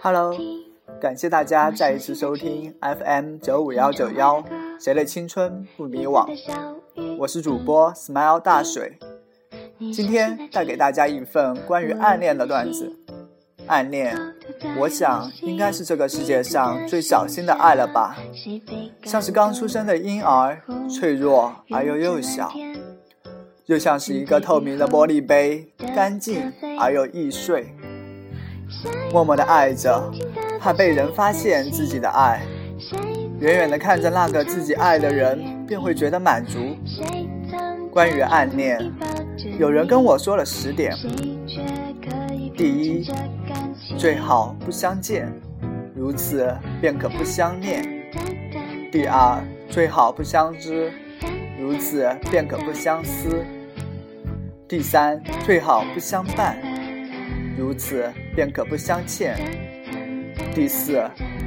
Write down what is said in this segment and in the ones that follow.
Hello，感谢大家再一次收听 FM 九五幺九幺，谁的青春不迷惘？我是主播 Smile 大水，今天带给大家一份关于暗恋的段子。暗恋，我想应该是这个世界上最小心的爱了吧，像是刚出生的婴儿，脆弱而又幼小，又像是一个透明的玻璃杯，干净而又易碎。默默的爱着，怕被人发现自己的爱，远远的看着那个自己爱的人，便会觉得满足。关于暗恋，有人跟我说了十点：第一，最好不相见，如此便可不相念；第二，最好不相知，如此便可不相思；第三，最好不相伴。如此便可不相欠。第四，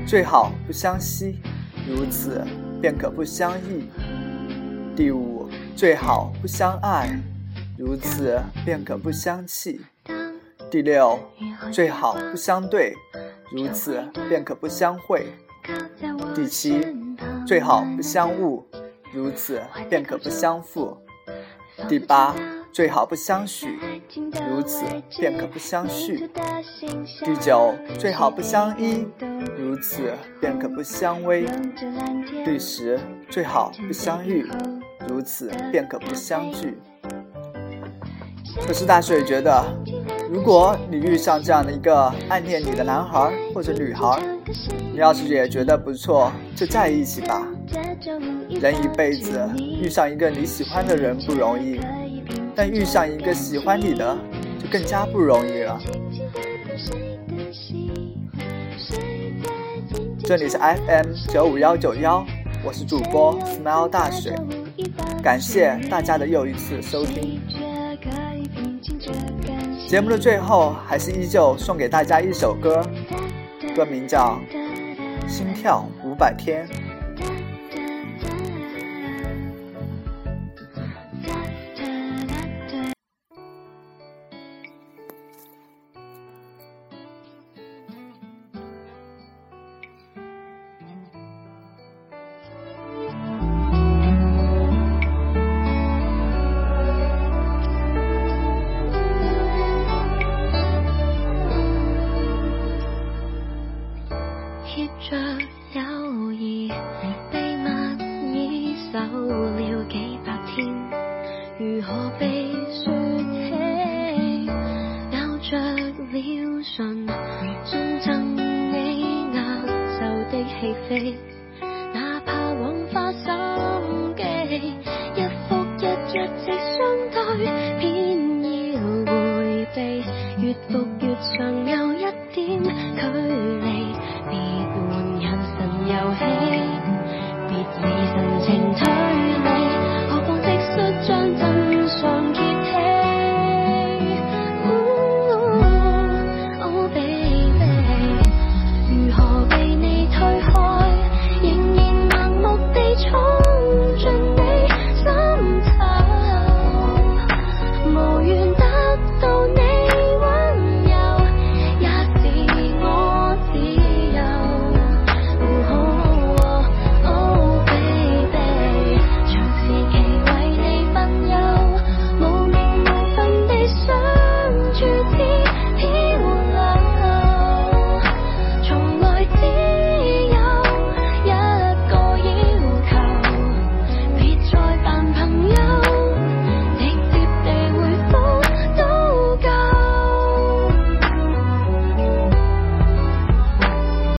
最好不相惜；如此便可不相忆。第五，最好不相爱；如此便可不相弃。第六，最好不相对；如此便可不相会。第七，最好不相误；如此便可不相负。第八。最好不相许，如此便可不相续。第九，最好不相依，如此便可不相偎。第十，最好不相遇，如此便可不相聚。可是大水觉得，如果你遇上这样的一个暗恋你的男孩或者女孩，你要是也觉得不错，就在一起吧。人一辈子遇上一个你喜欢的人不容易。但遇上一个喜欢你的，就更加不容易了。这里是 FM 九五幺九幺，我是主播 Smile 大水，感谢大家的又一次收听。节目的最后，还是依旧送给大家一首歌，歌名叫《心跳五百天》。贴着友谊秘密已守了几百天。如何被说起咬着了唇送赠你压就的气飞